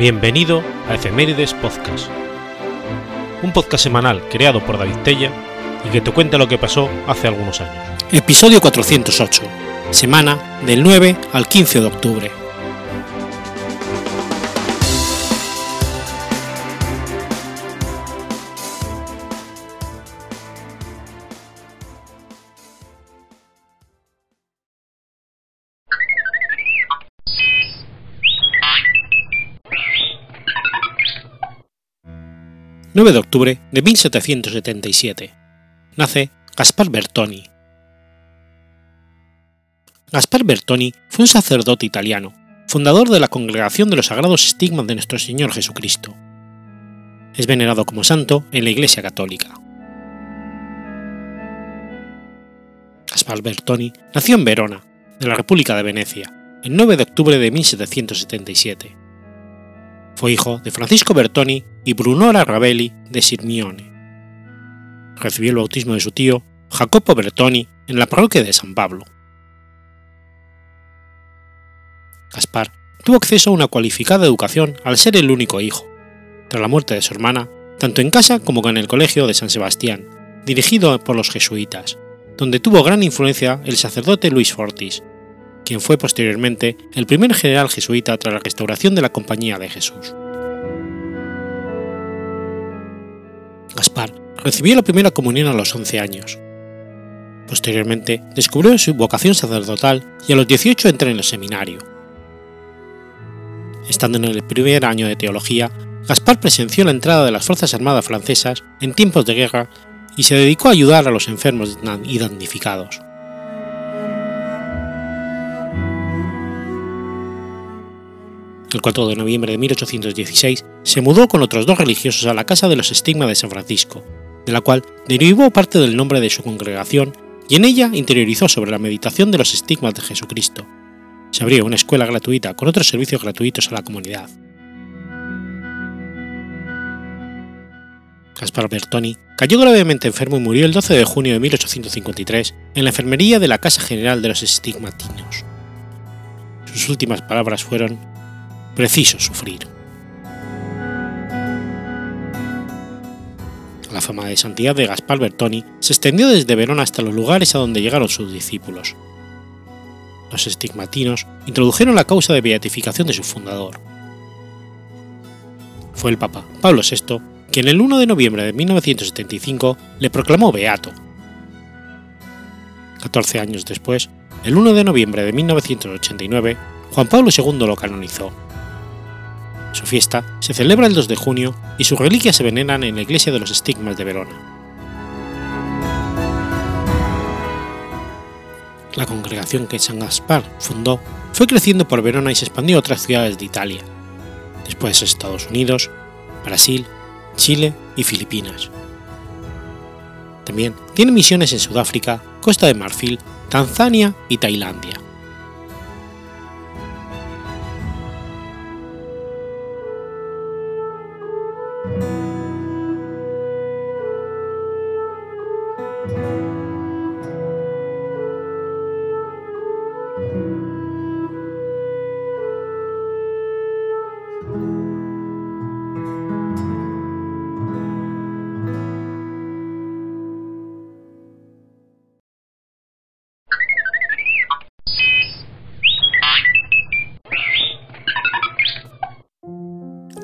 Bienvenido a Efemérides Podcast, un podcast semanal creado por David Tella y que te cuenta lo que pasó hace algunos años. Episodio 408, semana del 9 al 15 de octubre. 9 de octubre de 1777. Nace Gaspar Bertoni. Gaspar Bertoni fue un sacerdote italiano, fundador de la Congregación de los Sagrados Estigmas de Nuestro Señor Jesucristo. Es venerado como santo en la Iglesia Católica. Gaspar Bertoni nació en Verona, de la República de Venecia, el 9 de octubre de 1777 fue hijo de Francisco Bertoni y Brunora Ravelli de Sirmione. Recibió el bautismo de su tío, Jacopo Bertoni, en la parroquia de San Pablo. Gaspar tuvo acceso a una cualificada educación al ser el único hijo, tras la muerte de su hermana, tanto en casa como en el colegio de San Sebastián, dirigido por los jesuitas, donde tuvo gran influencia el sacerdote Luis Fortis, quien fue posteriormente el primer general jesuita tras la restauración de la Compañía de Jesús. Gaspar recibió la primera comunión a los 11 años. Posteriormente descubrió su vocación sacerdotal y a los 18 entró en el seminario. Estando en el primer año de teología, Gaspar presenció la entrada de las Fuerzas Armadas francesas en tiempos de guerra y se dedicó a ayudar a los enfermos y damnificados. El 4 de noviembre de 1816, se mudó con otros dos religiosos a la Casa de los Estigmas de San Francisco, de la cual derivó parte del nombre de su congregación y en ella interiorizó sobre la meditación de los estigmas de Jesucristo. Se abrió una escuela gratuita con otros servicios gratuitos a la comunidad. Gaspar Bertoni cayó gravemente enfermo y murió el 12 de junio de 1853 en la enfermería de la Casa General de los Estigmatinos. Sus últimas palabras fueron preciso sufrir. La fama de santidad de Gaspar Bertoni se extendió desde Verona hasta los lugares a donde llegaron sus discípulos. Los estigmatinos introdujeron la causa de beatificación de su fundador. Fue el Papa Pablo VI quien el 1 de noviembre de 1975 le proclamó beato. 14 años después, el 1 de noviembre de 1989, Juan Pablo II lo canonizó. Su fiesta se celebra el 2 de junio y sus reliquias se veneran en la iglesia de los estigmas de Verona. La congregación que San Gaspar fundó fue creciendo por Verona y se expandió a otras ciudades de Italia, después Estados Unidos, Brasil, Chile y Filipinas. También tiene misiones en Sudáfrica, Costa de Marfil, Tanzania y Tailandia.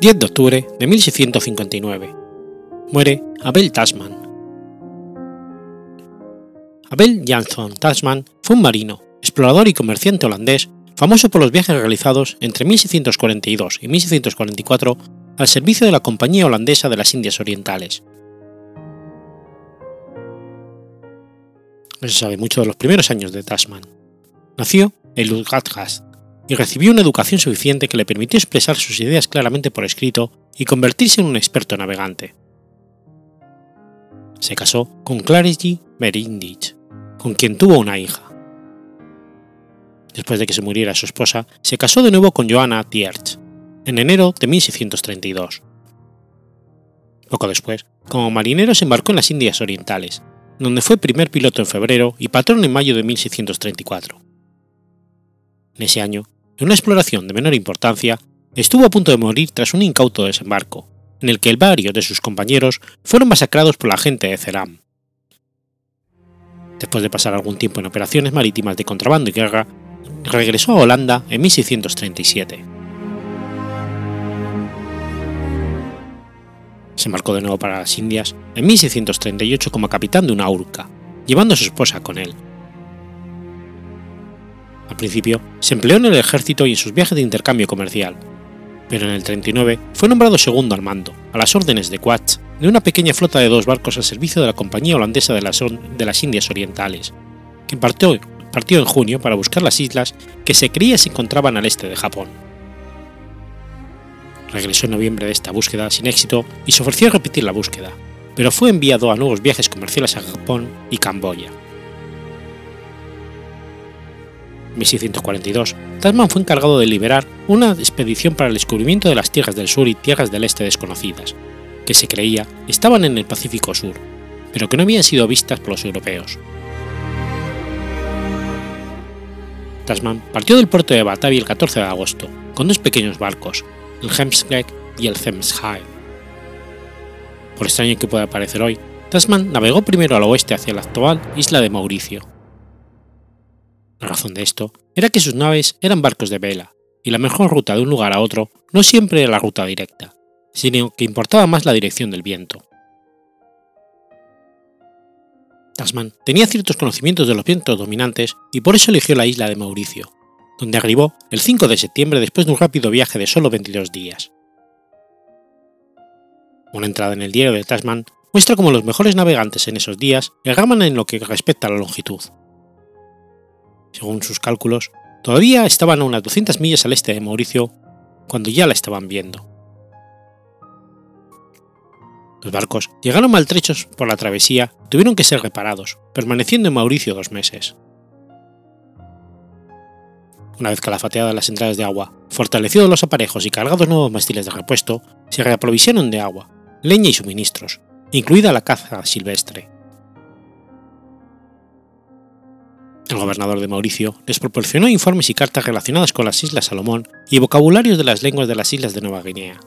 10 de octubre de 1659. Muere Abel Tasman. Abel Jansson Tasman fue un marino, explorador y comerciante holandés famoso por los viajes realizados entre 1642 y 1644 al servicio de la Compañía Holandesa de las Indias Orientales. No se sabe mucho de los primeros años de Tasman. Nació en Lutgatgast, y recibió una educación suficiente que le permitió expresar sus ideas claramente por escrito y convertirse en un experto navegante. Se casó con Clarice Merindich, con quien tuvo una hija. Después de que se muriera su esposa, se casó de nuevo con Johanna Tierch, en enero de 1632. Poco después, como marinero se embarcó en las Indias Orientales, donde fue primer piloto en febrero y patrón en mayo de 1634. En ese año en una exploración de menor importancia, estuvo a punto de morir tras un incauto desembarco, en el que varios de sus compañeros fueron masacrados por la gente de Ceram. Después de pasar algún tiempo en operaciones marítimas de contrabando y guerra, regresó a Holanda en 1637. Se embarcó de nuevo para las Indias en 1638 como capitán de una urca, llevando a su esposa con él. Al principio se empleó en el ejército y en sus viajes de intercambio comercial, pero en el 39 fue nombrado segundo al mando, a las órdenes de Quach, de una pequeña flota de dos barcos al servicio de la Compañía Holandesa de las, Indias Orientales, que partió en junio para buscar las islas que se creía se encontraban al este de Japón. Regresó en noviembre de esta búsqueda sin éxito y se ofreció a repetir la búsqueda, pero fue enviado a nuevos viajes comerciales a Japón y Camboya. 1642, Tasman fue encargado de liberar una expedición para el descubrimiento de las tierras del sur y tierras del este desconocidas, que se creía estaban en el Pacífico Sur, pero que no habían sido vistas por los europeos. Tasman partió del puerto de Batavia el 14 de agosto, con dos pequeños barcos, el Hemsgek y el High. Por extraño que pueda parecer hoy, Tasman navegó primero al oeste hacia la actual isla de Mauricio, la razón de esto era que sus naves eran barcos de vela, y la mejor ruta de un lugar a otro no siempre era la ruta directa, sino que importaba más la dirección del viento. Tasman tenía ciertos conocimientos de los vientos dominantes y por eso eligió la isla de Mauricio, donde arribó el 5 de septiembre después de un rápido viaje de solo 22 días. Una entrada en el diario de Tasman muestra cómo los mejores navegantes en esos días erraban en lo que respecta a la longitud, según sus cálculos, todavía estaban a unas 200 millas al este de Mauricio cuando ya la estaban viendo. Los barcos llegaron maltrechos por la travesía y tuvieron que ser reparados, permaneciendo en Mauricio dos meses. Una vez calafateadas las entradas de agua, fortalecidos los aparejos y cargados nuevos mástiles de repuesto, se reaprovisionaron de agua, leña y suministros, incluida la caza silvestre. El gobernador de Mauricio les proporcionó informes y cartas relacionadas con las Islas Salomón y vocabularios de las lenguas de las islas de Nueva Guinea.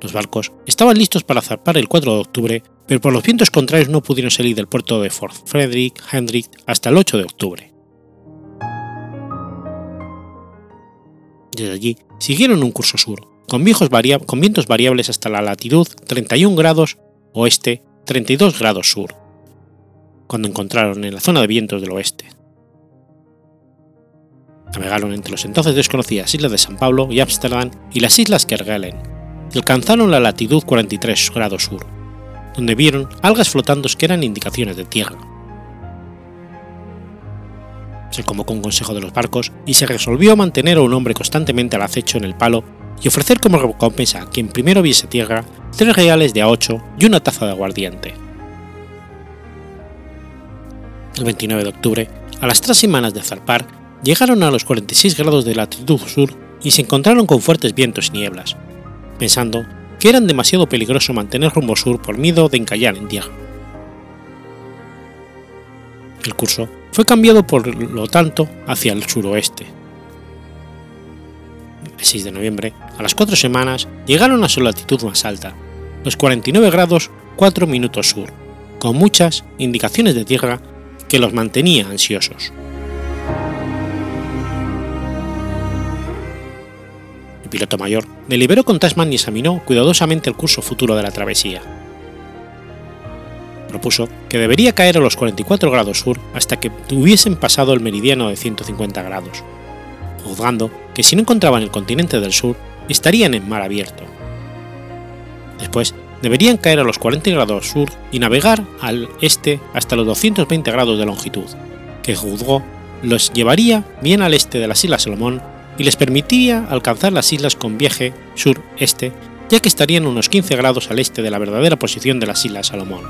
Los barcos estaban listos para zarpar el 4 de octubre, pero por los vientos contrarios no pudieron salir del puerto de Fort Frederick Hendrick hasta el 8 de octubre. Desde allí siguieron un curso sur, con, vientos variables hasta la latitud 31 grados oeste 32 grados sur, cuando encontraron en la zona de vientos del oeste. Navegaron entre los entonces desconocidas islas de San Pablo y Ámsterdam y las islas Kerguelen, y alcanzaron la latitud 43 grados sur, donde vieron algas flotando que eran indicaciones de tierra. Se convocó un consejo de los barcos y se resolvió mantener a un hombre constantemente al acecho en el palo y ofrecer como recompensa a quien primero viese tierra tres reales de a ocho y una taza de aguardiente el 29 de octubre, a las tres semanas de zarpar, llegaron a los 46 grados de latitud sur y se encontraron con fuertes vientos y nieblas, pensando que eran demasiado peligroso mantener rumbo sur por miedo de encallar en tierra. El curso fue cambiado por lo tanto hacia el suroeste. El 6 de noviembre, a las cuatro semanas, llegaron a su latitud más alta, los 49 grados 4 minutos sur, con muchas indicaciones de tierra que los mantenía ansiosos. El piloto mayor deliberó con Tasman y examinó cuidadosamente el curso futuro de la travesía. Propuso que debería caer a los 44 grados sur hasta que hubiesen pasado el meridiano de 150 grados, juzgando que si no encontraban el continente del sur estarían en mar abierto. Después deberían caer a los 40 grados sur y navegar al este hasta los 220 grados de longitud, que juzgó los llevaría bien al este de las Islas Salomón y les permitiría alcanzar las islas con viaje sur-este, ya que estarían unos 15 grados al este de la verdadera posición de las Islas Salomón.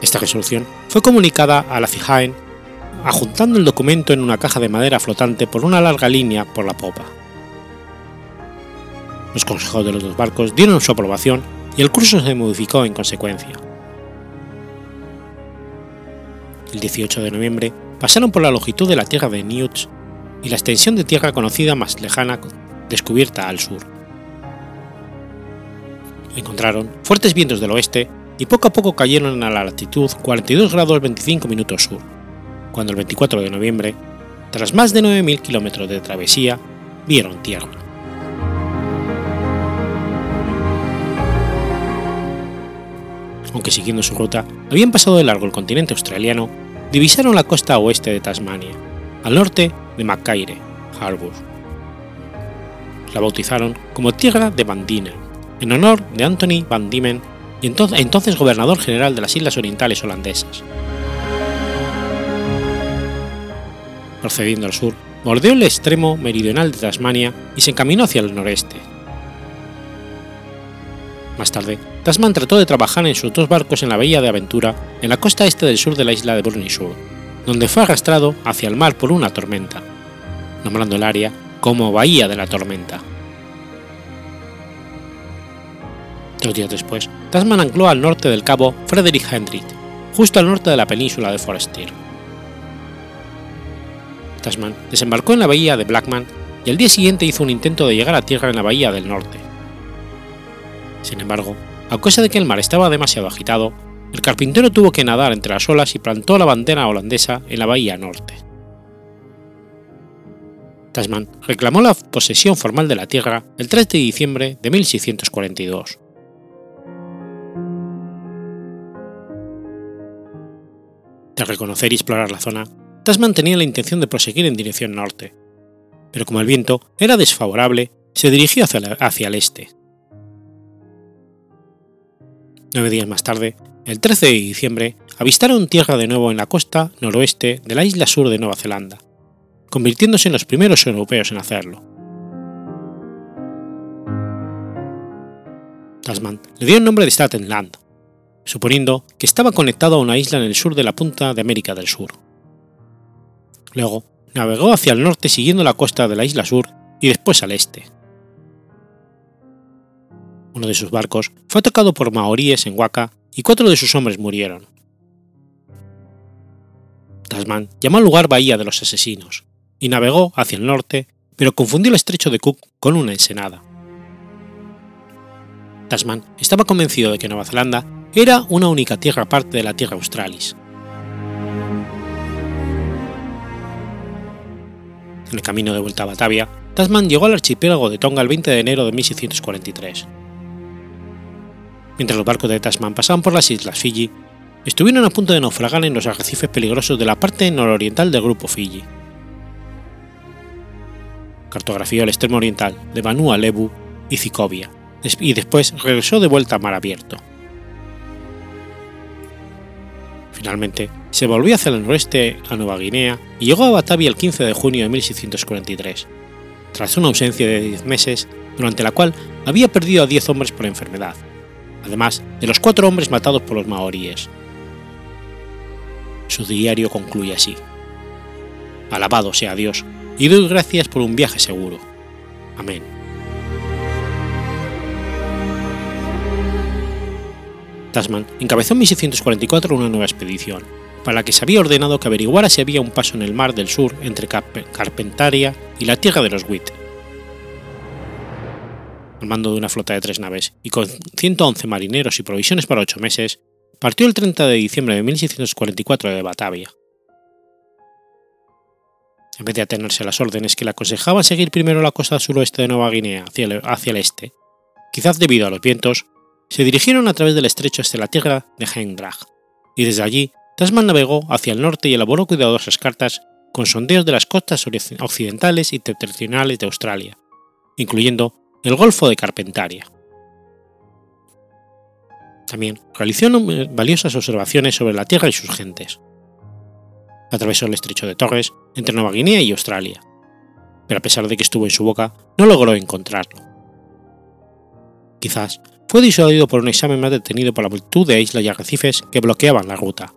Esta resolución fue comunicada a la Fijaen, adjuntando el documento en una caja de madera flotante por una larga línea por la popa. Los consejeros de los dos barcos dieron su aprobación y el curso se modificó en consecuencia. El 18 de noviembre pasaron por la longitud de la tierra de Newts y la extensión de tierra conocida más lejana descubierta al sur. Encontraron fuertes vientos del oeste y poco a poco cayeron a la latitud 42 grados 25 minutos sur, cuando el 24 de noviembre, tras más de 9.000 kilómetros de travesía, vieron tierra. Aunque siguiendo su ruta habían pasado de largo el continente australiano, divisaron la costa oeste de Tasmania, al norte de Macaire Harbour. La bautizaron como Tierra de Diemen, en honor de Anthony Van Diemen, entonces gobernador general de las Islas Orientales Holandesas. Procediendo al sur, bordeó el extremo meridional de Tasmania y se encaminó hacia el noreste. Más tarde, Tasman trató de trabajar en sus dos barcos en la bahía de Aventura, en la costa este del sur de la isla de Burnishoe, donde fue arrastrado hacia el mar por una tormenta, nombrando el área como Bahía de la Tormenta. Dos días después, Tasman ancló al norte del cabo Frederick Hendrick, justo al norte de la península de Forestier. Tasman desembarcó en la bahía de Blackman y al día siguiente hizo un intento de llegar a tierra en la bahía del norte. Sin embargo, a causa de que el mar estaba demasiado agitado, el carpintero tuvo que nadar entre las olas y plantó la bandera holandesa en la bahía norte. Tasman reclamó la posesión formal de la tierra el 3 de diciembre de 1642. Tras reconocer y explorar la zona, Tasman tenía la intención de proseguir en dirección norte, pero como el viento era desfavorable, se dirigió hacia, el este. Nueve días más tarde, el 13 de diciembre, avistaron tierra de nuevo en la costa noroeste de la isla sur de Nueva Zelanda, convirtiéndose en los primeros europeos en hacerlo. Tasman le dio el nombre de Staten Land, suponiendo que estaba conectado a una isla en el sur de la punta de América del Sur. Luego, navegó hacia el norte siguiendo la costa de la isla sur y después al este. Uno de sus barcos fue atacado por maoríes en Waka y cuatro de sus hombres murieron. Tasman llamó al lugar Bahía de los Asesinos y navegó hacia el norte, pero confundió el estrecho de Cook con una ensenada. Tasman estaba convencido de que Nueva Zelanda era una única tierra aparte de la Tierra Australis. En el camino de vuelta a Batavia, Tasman llegó al archipiélago de Tonga el 20 de enero de 1643. Mientras los barcos de Tasman pasaban por las islas Fiji, estuvieron a punto de naufragar en los arrecifes peligrosos de la parte nororiental del grupo Fiji. Cartografió el extremo oriental de Vanua Levu y Zicovia, y después regresó de vuelta a mar abierto. Finalmente, se volvió hacia el noroeste a Nueva Guinea y llegó a Batavia el 15 de junio de 1643, tras una ausencia de 10 meses durante la cual había perdido a 10 hombres por enfermedad, además de los cuatro hombres matados por los maoríes. Su diario concluye así. Alabado sea Dios, y doy gracias por un viaje seguro. Amén. Tasman encabezó en 1644 una nueva expedición, para la que se había ordenado que averiguara si había un paso en el mar del sur entre Carpentaria y la tierra de los Witt. Al mando de una flota de tres naves y con 111 marineros y provisiones para ocho meses, partió el 30 de diciembre de 1644 de Batavia. En vez de atenerse a las órdenes que le aconsejaban seguir primero la costa suroeste de Nueva Guinea hacia el, este, quizás debido a los vientos, se dirigieron a través del estrecho hasta la tierra de Hendrag, y desde allí Tasman navegó hacia el norte y elaboró cuidadosas cartas con sondeos de las costas occidentales y septentrionales de Australia, incluyendo el Golfo de Carpentaria. También realizó valiosas observaciones sobre la Tierra y sus gentes. Atravesó el estrecho de Torres entre Nueva Guinea y Australia, pero a pesar de que estuvo en su boca, no logró encontrarlo. Quizás fue disuadido por un examen más detenido por la multitud de islas y arrecifes que bloqueaban la ruta,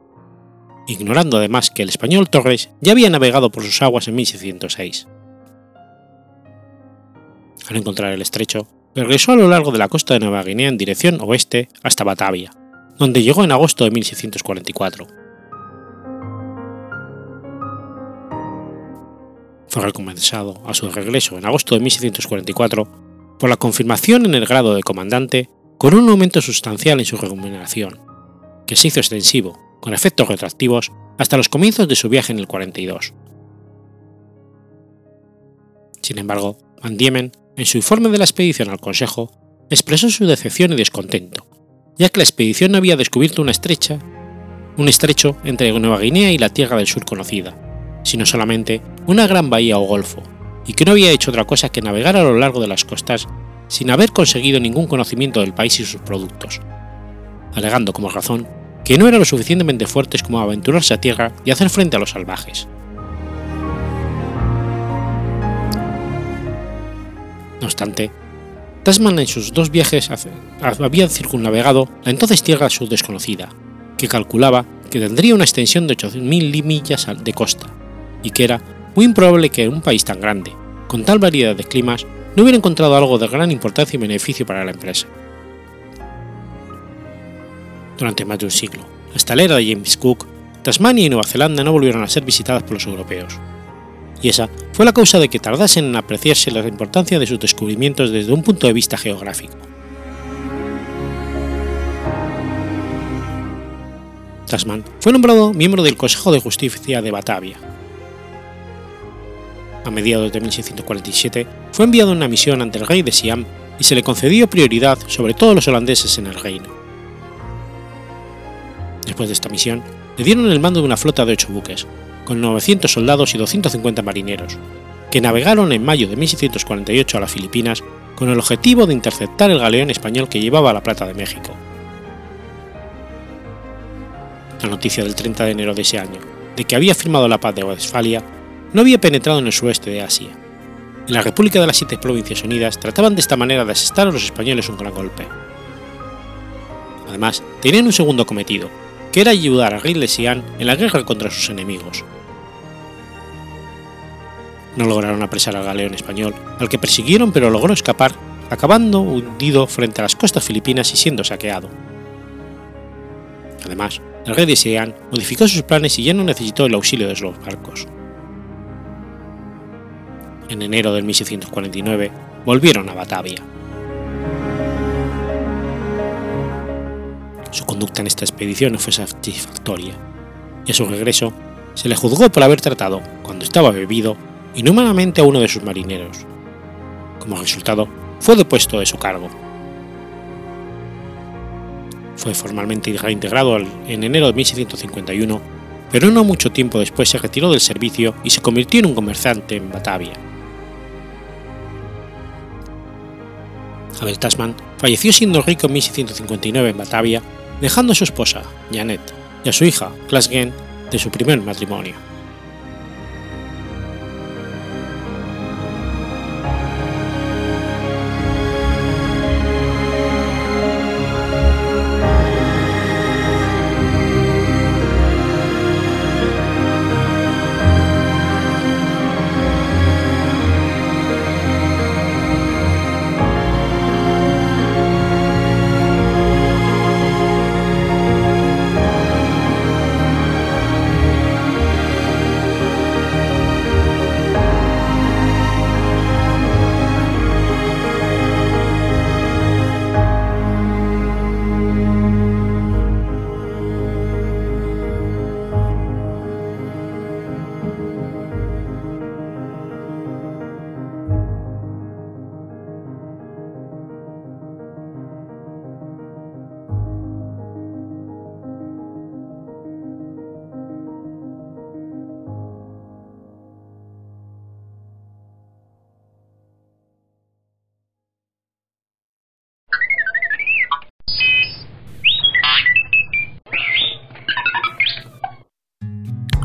ignorando además que el español Torres ya había navegado por sus aguas en 1606. Al encontrar el estrecho, regresó a lo largo de la costa de Nueva Guinea en dirección oeste hasta Batavia, donde llegó en agosto de 1644. Fue recompensado a su regreso en agosto de 1644 por la confirmación en el grado de comandante con un aumento sustancial en su remuneración, que se hizo extensivo, con efectos retroactivos, hasta los comienzos de su viaje en el 42. Sin embargo, Van Diemen, en su informe de la expedición al Consejo, expresó su decepción y descontento, ya que la expedición no había descubierto una estrecha, un estrecho entre Nueva Guinea y la Tierra del Sur conocida, sino solamente una gran bahía o golfo, y que no había hecho otra cosa que navegar a lo largo de las costas sin haber conseguido ningún conocimiento del país y sus productos, alegando como razón que no eran lo suficientemente fuertes como aventurarse a tierra y hacer frente a los salvajes. No obstante, Tasman en sus dos viajes había circunnavegado la entonces tierra sur desconocida, que calculaba que tendría una extensión de 8.000 millas de costa, y que era muy improbable que un país tan grande, con tal variedad de climas, no hubiera encontrado algo de gran importancia y beneficio para la empresa. Durante más de un siglo, hasta la era de James Cook, Tasmania y Nueva Zelanda no volvieron a ser visitadas por los europeos, y esa fue la causa de que tardasen en apreciarse la importancia de sus descubrimientos desde un punto de vista geográfico. Tasman fue nombrado miembro del Consejo de Justicia de Batavia. A mediados de 1647 fue enviado en una misión ante el rey de Siam y se le concedió prioridad sobre todos los holandeses en el reino. Después de esta misión, le dieron el mando de una flota de ocho buques, con 900 soldados y 250 marineros, que navegaron en mayo de 1648 a las Filipinas con el objetivo de interceptar el galeón español que llevaba la plata de México. La noticia del 30 de enero de ese año, de que había firmado la paz de Westfalia, no había penetrado en el sueste de Asia. En la República de las Siete Provincias Unidas trataban de esta manera de asestar a los españoles un gran golpe. Además, tenían un segundo cometido, que era ayudar a Rey Lesian en la guerra contra sus enemigos. No lograron apresar al galeón español, al que persiguieron pero logró escapar, acabando hundido frente a las costas filipinas y siendo saqueado. Además, el rey de Sian modificó sus planes y ya no necesitó el auxilio de los barcos. En enero de 1649 volvieron a Batavia. Su conducta en esta expedición no fue satisfactoria, y a su regreso se le juzgó por haber tratado, cuando estaba bebido, inhumanamente a uno de sus marineros. Como resultado, fue depuesto de su cargo. Fue formalmente reintegrado en enero de 1651, pero no mucho tiempo después se retiró del servicio y se convirtió en un comerciante en Batavia. Abel Tasman falleció siendo rico en 1659 en Batavia dejando a su esposa, Janet, y a su hija, Glasgen, de su primer matrimonio.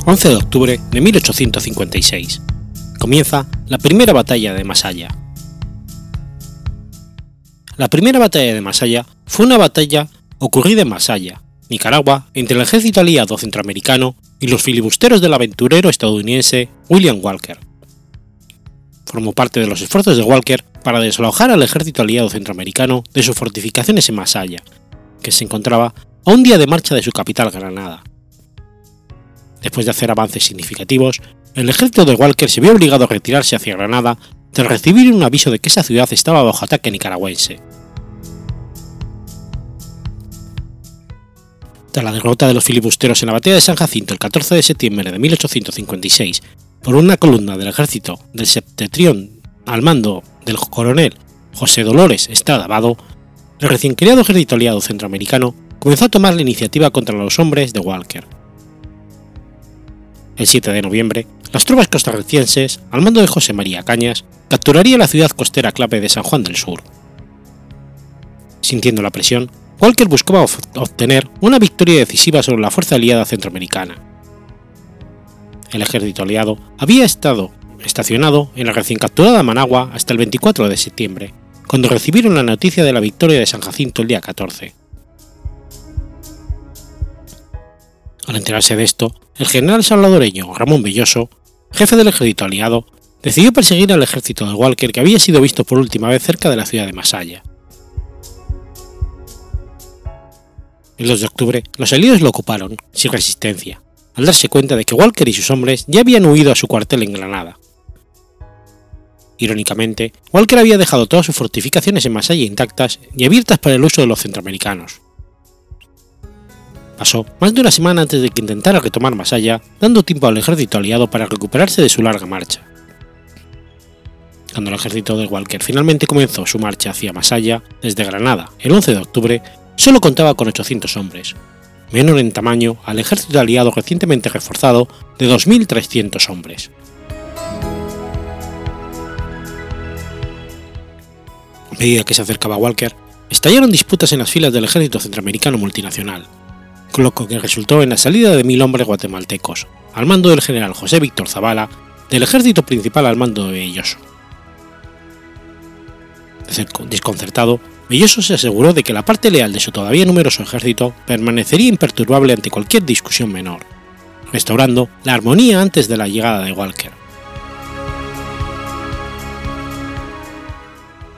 11 de octubre de 1856. Comienza la primera batalla de Masaya. La primera batalla de Masaya fue una batalla ocurrida en Masaya, Nicaragua, entre el ejército aliado centroamericano y los filibusteros del aventurero estadounidense William Walker. Formó parte de los esfuerzos de Walker para desalojar al ejército aliado centroamericano de sus fortificaciones en Masaya, que se encontraba a un día de marcha de su capital Granada. Después de hacer avances significativos, el ejército de Walker se vio obligado a retirarse hacia Granada tras recibir un aviso de que esa ciudad estaba bajo ataque nicaragüense. Tras la derrota de los filibusteros en la batalla de San Jacinto el 14 de septiembre de 1856 por una columna del ejército del Septentrión al mando del coronel José Dolores Estrada Vado, el recién creado ejército aliado centroamericano comenzó a tomar la iniciativa contra los hombres de Walker. El 7 de noviembre, las tropas costarricenses, al mando de José María Cañas, capturarían la ciudad costera clave de San Juan del Sur. Sintiendo la presión, Walker buscaba obtener una victoria decisiva sobre la fuerza aliada centroamericana. El ejército aliado había estado estacionado en la recién capturada Managua hasta el 24 de septiembre, cuando recibieron la noticia de la victoria de San Jacinto el día 14. Al enterarse de esto, el general salvadoreño Ramón Belloso, jefe del ejército aliado, decidió perseguir al ejército de Walker que había sido visto por última vez cerca de la ciudad de Masaya. El 2 de octubre, los aliados lo ocuparon, sin resistencia, al darse cuenta de que Walker y sus hombres ya habían huido a su cuartel en Granada. Irónicamente, Walker había dejado todas sus fortificaciones en Masaya intactas y abiertas para el uso de los centroamericanos. Pasó más de una semana antes de que intentara retomar Masaya, dando tiempo al ejército aliado para recuperarse de su larga marcha. Cuando el ejército de Walker finalmente comenzó su marcha hacia Masaya, desde Granada, el 11 de octubre, solo contaba con 800 hombres, menor en tamaño al ejército aliado recientemente reforzado de 2.300 hombres. A medida que se acercaba Walker, estallaron disputas en las filas del ejército centroamericano multinacional, lo que resultó en la salida de mil hombres guatemaltecos, al mando del general José Víctor Zavala, del ejército principal al mando de Belloso. Desconcertado, Belloso se aseguró de que la parte leal de su todavía numeroso ejército permanecería imperturbable ante cualquier discusión menor, restaurando la armonía antes de la llegada de Walker.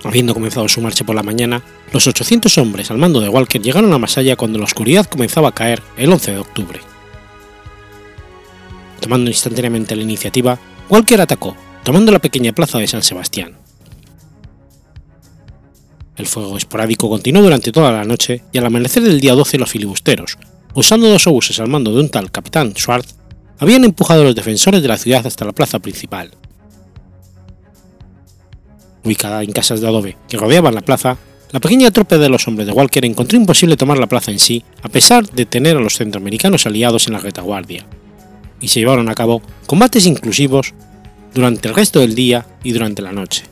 Habiendo comenzado su marcha por la mañana, los 800 hombres al mando de Walker llegaron a Masaya cuando la oscuridad comenzaba a caer el 11 de octubre. Tomando instantáneamente la iniciativa, Walker atacó, tomando la pequeña plaza de San Sebastián. El fuego esporádico continuó durante toda la noche y al amanecer del día 12 los filibusteros, usando dos obuses al mando de un tal capitán Schwartz, habían empujado a los defensores de la ciudad hasta la plaza principal. Ubicada en casas de adobe que rodeaban la plaza, la pequeña tropa de los hombres de Walker encontró imposible tomar la plaza en sí, a pesar de tener a los centroamericanos aliados en la retaguardia, y se llevaron a cabo combates inclusivos durante el resto del día y durante la noche.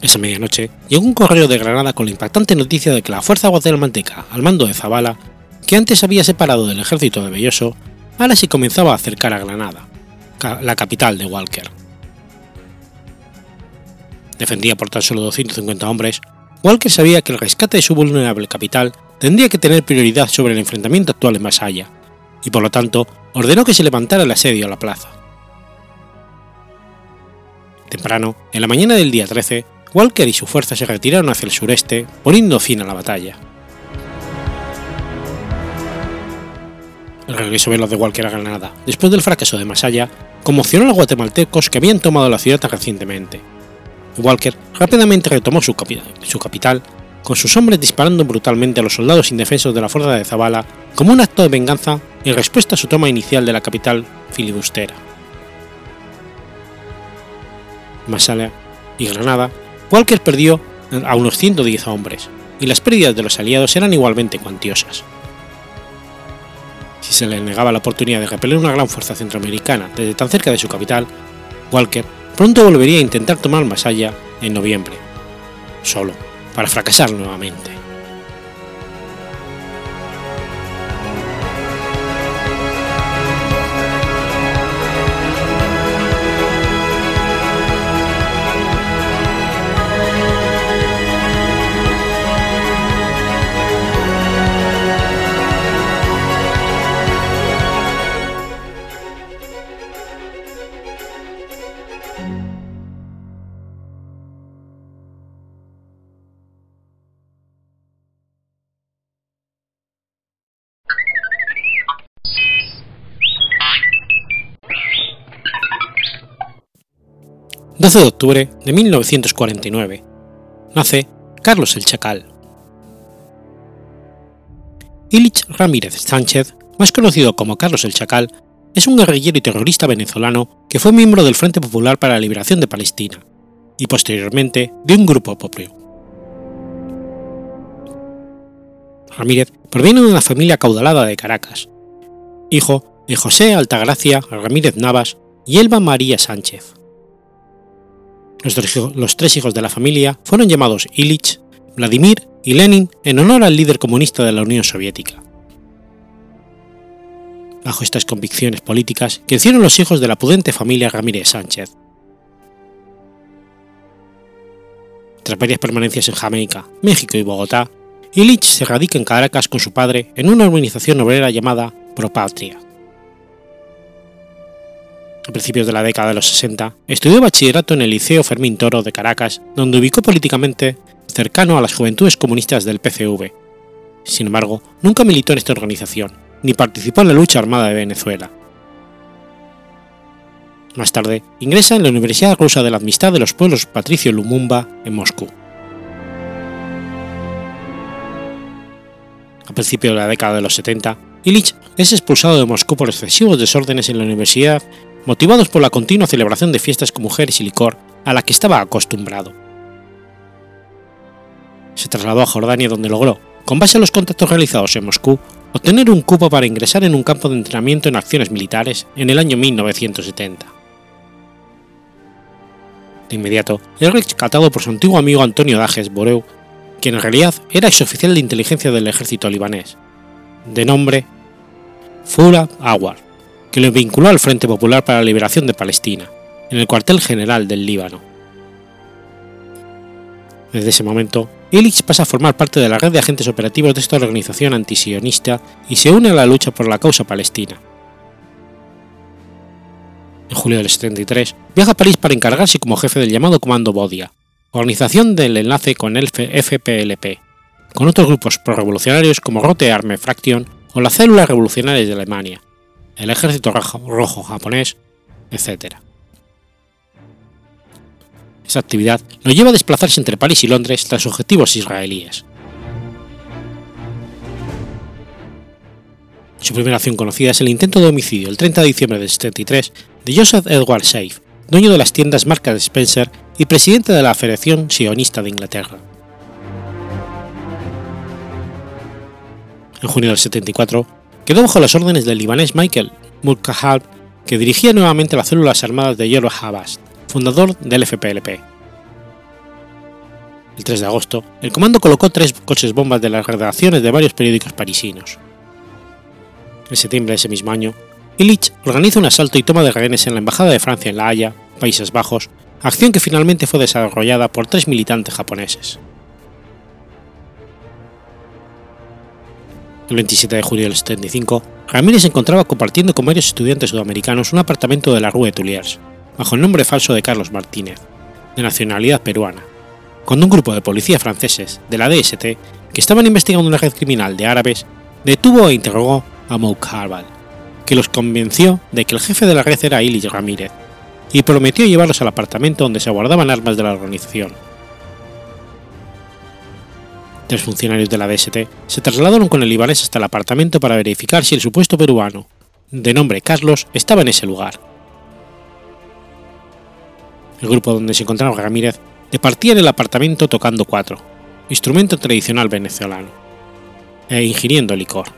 Esa medianoche llegó un correo de Granada con la impactante noticia de que la fuerza guatemalteca, al mando de Zavala, que antes había separado del ejército de Belloso, ahora sí comenzaba a acercar a Granada, la capital de Walker. Defendida por tan solo 250 hombres, Walker sabía que el rescate de su vulnerable capital tendría que tener prioridad sobre el enfrentamiento actual en Masaya, y por lo tanto ordenó que se levantara el asedio a la plaza. Temprano, en la mañana del día 13, Walker y su fuerza se retiraron hacia el sureste, poniendo fin a la batalla. El regreso veloz de Walker a Granada, después del fracaso de Masaya, conmocionó a los guatemaltecos que habían tomado la ciudad recientemente. Walker rápidamente retomó su, capital, con sus hombres disparando brutalmente a los soldados indefensos de la fuerza de Zabala como un acto de venganza en respuesta a su toma inicial de la capital filibustera. Masaya y Granada Walker perdió a unos 110 hombres, y las pérdidas de los aliados eran igualmente cuantiosas. Si se le negaba la oportunidad de repeler una gran fuerza centroamericana desde tan cerca de su capital, Walker pronto volvería a intentar tomar Masaya en noviembre, solo para fracasar nuevamente. 12 de octubre de 1949. Nace Carlos el Chacal. Ilich Ramírez Sánchez, más conocido como Carlos el Chacal, es un guerrillero y terrorista venezolano que fue miembro del Frente Popular para la Liberación de Palestina y posteriormente de un grupo propio. Ramírez proviene de una familia caudalada de Caracas, hijo de José Altagracia Ramírez Navas y Elba María Sánchez. Los tres, hijos de la familia fueron llamados Ilich, Vladimir y Lenin en honor al líder comunista de la Unión Soviética. Bajo estas convicciones políticas crecieron los hijos de la pudente familia Ramírez Sánchez. Tras varias permanencias en Jamaica, México y Bogotá, Illich se radica en Caracas con su padre en una organización obrera llamada Propatria. A principios de la década de los 60, estudió bachillerato en el Liceo Fermín Toro de Caracas, donde ubicó políticamente cercano a las juventudes comunistas del PCV. Sin embargo, nunca militó en esta organización, ni participó en la lucha armada de Venezuela. Más tarde, ingresa en la Universidad Rusa de la Amistad de los Pueblos Patricio Lumumba en Moscú. A principios de la década de los 70, Illich es expulsado de Moscú por excesivos desórdenes en la universidad motivados por la continua celebración de fiestas con mujeres y licor a la que estaba acostumbrado. Se trasladó a Jordania donde logró, con base a los contactos realizados en Moscú, obtener un cupo para ingresar en un campo de entrenamiento en acciones militares en el año 1970. De inmediato, es rescatado por su antiguo amigo Antonio Dajes Boreu, quien en realidad era exoficial de inteligencia del ejército libanés, de nombre Fula Awar que lo vinculó al Frente Popular para la Liberación de Palestina, en el cuartel general del Líbano. Desde ese momento, Illich pasa a formar parte de la red de agentes operativos de esta organización antisionista y se une a la lucha por la causa palestina. En julio del 73, viaja a París para encargarse como jefe del llamado Comando Bodia, organización del enlace con el FPLP, con otros grupos pro-revolucionarios como Rote Arme Fraction o las células revolucionarias de Alemania, el ejército rojo japonés, etc. Esa actividad lo lleva a desplazarse entre París y Londres tras objetivos israelíes. Su primera acción conocida es el intento de homicidio el 30 de diciembre del 73 de Joseph Edward Safe, dueño de las tiendas marcas Spencer y presidente de la Federación Sionista de Inglaterra. En junio del 74, quedó bajo las órdenes del libanés Michael Murkahab, que dirigía nuevamente las células armadas de Yoruba Habast, fundador del FPLP. El 3 de agosto, el comando colocó tres coches bombas de las redacciones de varios periódicos parisinos. En septiembre de ese mismo año, Illich organiza un asalto y toma de rehenes en la Embajada de Francia en La Haya, Países Bajos, acción que finalmente fue desarrollada por tres militantes japoneses. El 27 de julio del 75, Ramírez encontraba compartiendo con varios estudiantes sudamericanos un apartamento de la Rue Tuliers, bajo el nombre falso de Carlos Martínez, de nacionalidad peruana, cuando un grupo de policías franceses de la DST, que estaban investigando una red criminal de árabes, detuvo e interrogó a Mouk Harval, que los convenció de que el jefe de la red era Ilich Ramírez, y prometió llevarlos al apartamento donde se guardaban armas de la organización Tres funcionarios de la DST se trasladaron con el libanés hasta el apartamento para verificar si el supuesto peruano, de nombre Carlos, estaba en ese lugar. El grupo donde se encontraba Ramírez departía en el apartamento tocando cuatro, instrumento tradicional venezolano, e ingiriendo licor.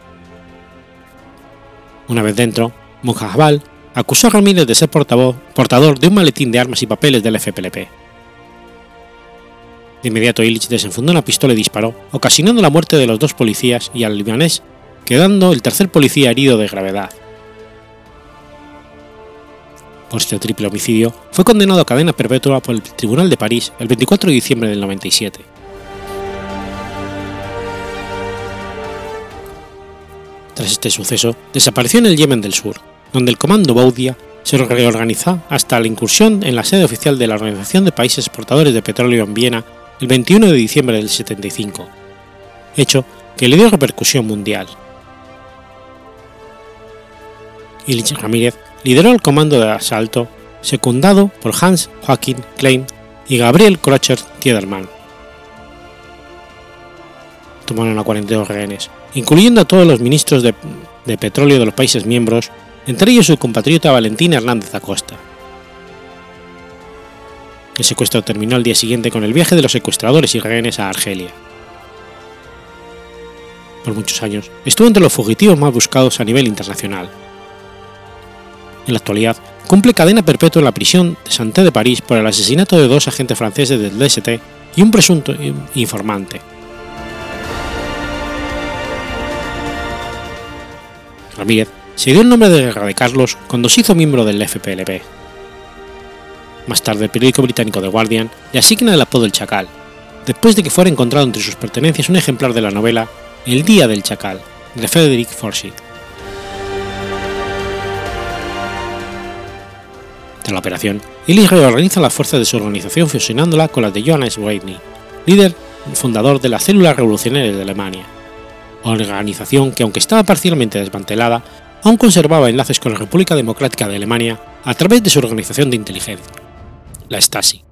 Una vez dentro, Mujahbal acusó a Ramírez de ser portador de un maletín de armas y papeles del FPLP de inmediato Illich desenfundó una pistola y disparó, ocasionando la muerte de los dos policías y al libanés, quedando el tercer policía herido de gravedad. Por este triple homicidio, fue condenado a cadena perpetua por el Tribunal de París el 24 de diciembre del 97. Tras este suceso, desapareció en el Yemen del Sur, donde el Comando Baudia se reorganizó hasta la incursión en la sede oficial de la Organización de Países Exportadores de Petróleo en Viena el 21 de diciembre del 75, hecho que le dio repercusión mundial. Illich Ramírez lideró el comando de asalto secundado por Hans Joachim Klein y Gabriel Krocher Tiedermann. Tomaron a 42 rehenes, incluyendo a todos los ministros de, de petróleo de los países miembros, entre ellos su compatriota Valentín Hernández Acosta. El secuestro terminó al día siguiente con el viaje de los secuestradores y rehenes a Argelia. Por muchos años estuvo entre los fugitivos más buscados a nivel internacional. En la actualidad cumple cadena perpetua en la prisión de Santé de París por el asesinato de dos agentes franceses del DST y un presunto informante. Ramírez se dio el nombre de guerra de Carlos cuando se hizo miembro del FPLP. Más tarde, el periódico británico The Guardian le asigna el apodo del Chacal, después de que fuera encontrado entre sus pertenencias un ejemplar de la novela El Día del Chacal, de Frederick Forsyth. Tras la operación, Illich reorganiza las fuerzas de su organización fusionándola con las de Johannes Weidny, líder y fundador de la Célula Revolucionaria de Alemania, organización que aunque estaba parcialmente desmantelada, aún conservaba enlaces con la República Democrática de Alemania a través de su organización de inteligencia la Stasi.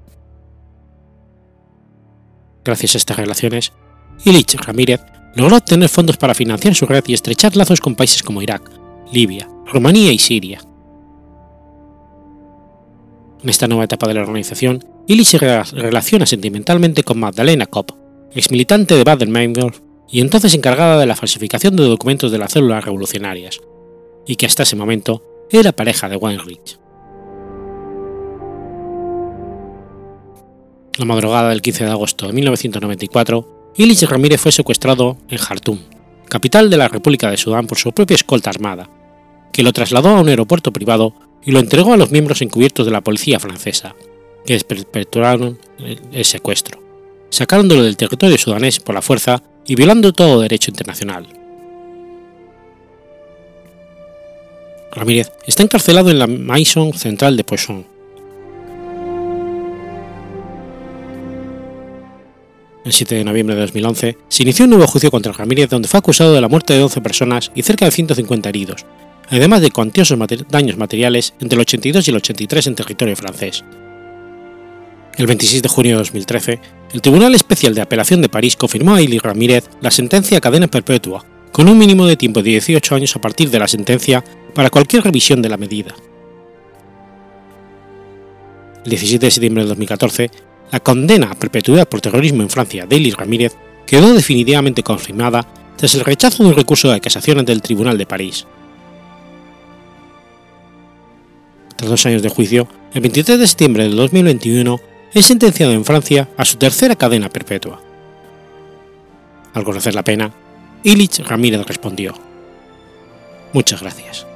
Gracias a estas relaciones, Illich Ramírez logró obtener fondos para financiar su red y estrechar lazos con países como Irak, Libia, Rumanía y Siria. En esta nueva etapa de la organización, Illich se relaciona sentimentalmente con Magdalena Kopp, ex militante de Baden-Meinhof y entonces encargada de la falsificación de documentos de las células revolucionarias, y que hasta ese momento era pareja de Weinrich. La madrugada del 15 de agosto de 1994, Illich Ramírez fue secuestrado en Jartum, capital de la República de Sudán, por su propia escolta armada, que lo trasladó a un aeropuerto privado y lo entregó a los miembros encubiertos de la policía francesa, que perpetuaron el secuestro, sacándolo del territorio sudanés por la fuerza y violando todo derecho internacional. Ramírez está encarcelado en la Maison Central de Poisson, El 7 de noviembre de 2011 se inició un nuevo juicio contra Ramírez donde fue acusado de la muerte de 11 personas y cerca de 150 heridos, además de cuantiosos daños materiales entre el 82 y el 83 en territorio francés. El 26 de junio de 2013, el Tribunal Especial de Apelación de París confirmó a Ili Ramírez la sentencia a cadena perpetua, con un mínimo de tiempo de 18 años a partir de la sentencia para cualquier revisión de la medida. El 17 de septiembre de 2014, la condena a perpetuidad por terrorismo en Francia de Elis Ramírez quedó definitivamente confirmada tras el rechazo de un recurso de casación ante el Tribunal de París. Tras dos años de juicio, el 23 de septiembre de 2021 es sentenciado en Francia a su tercera cadena perpetua. Al conocer la pena, Illich Ramírez respondió: Muchas gracias.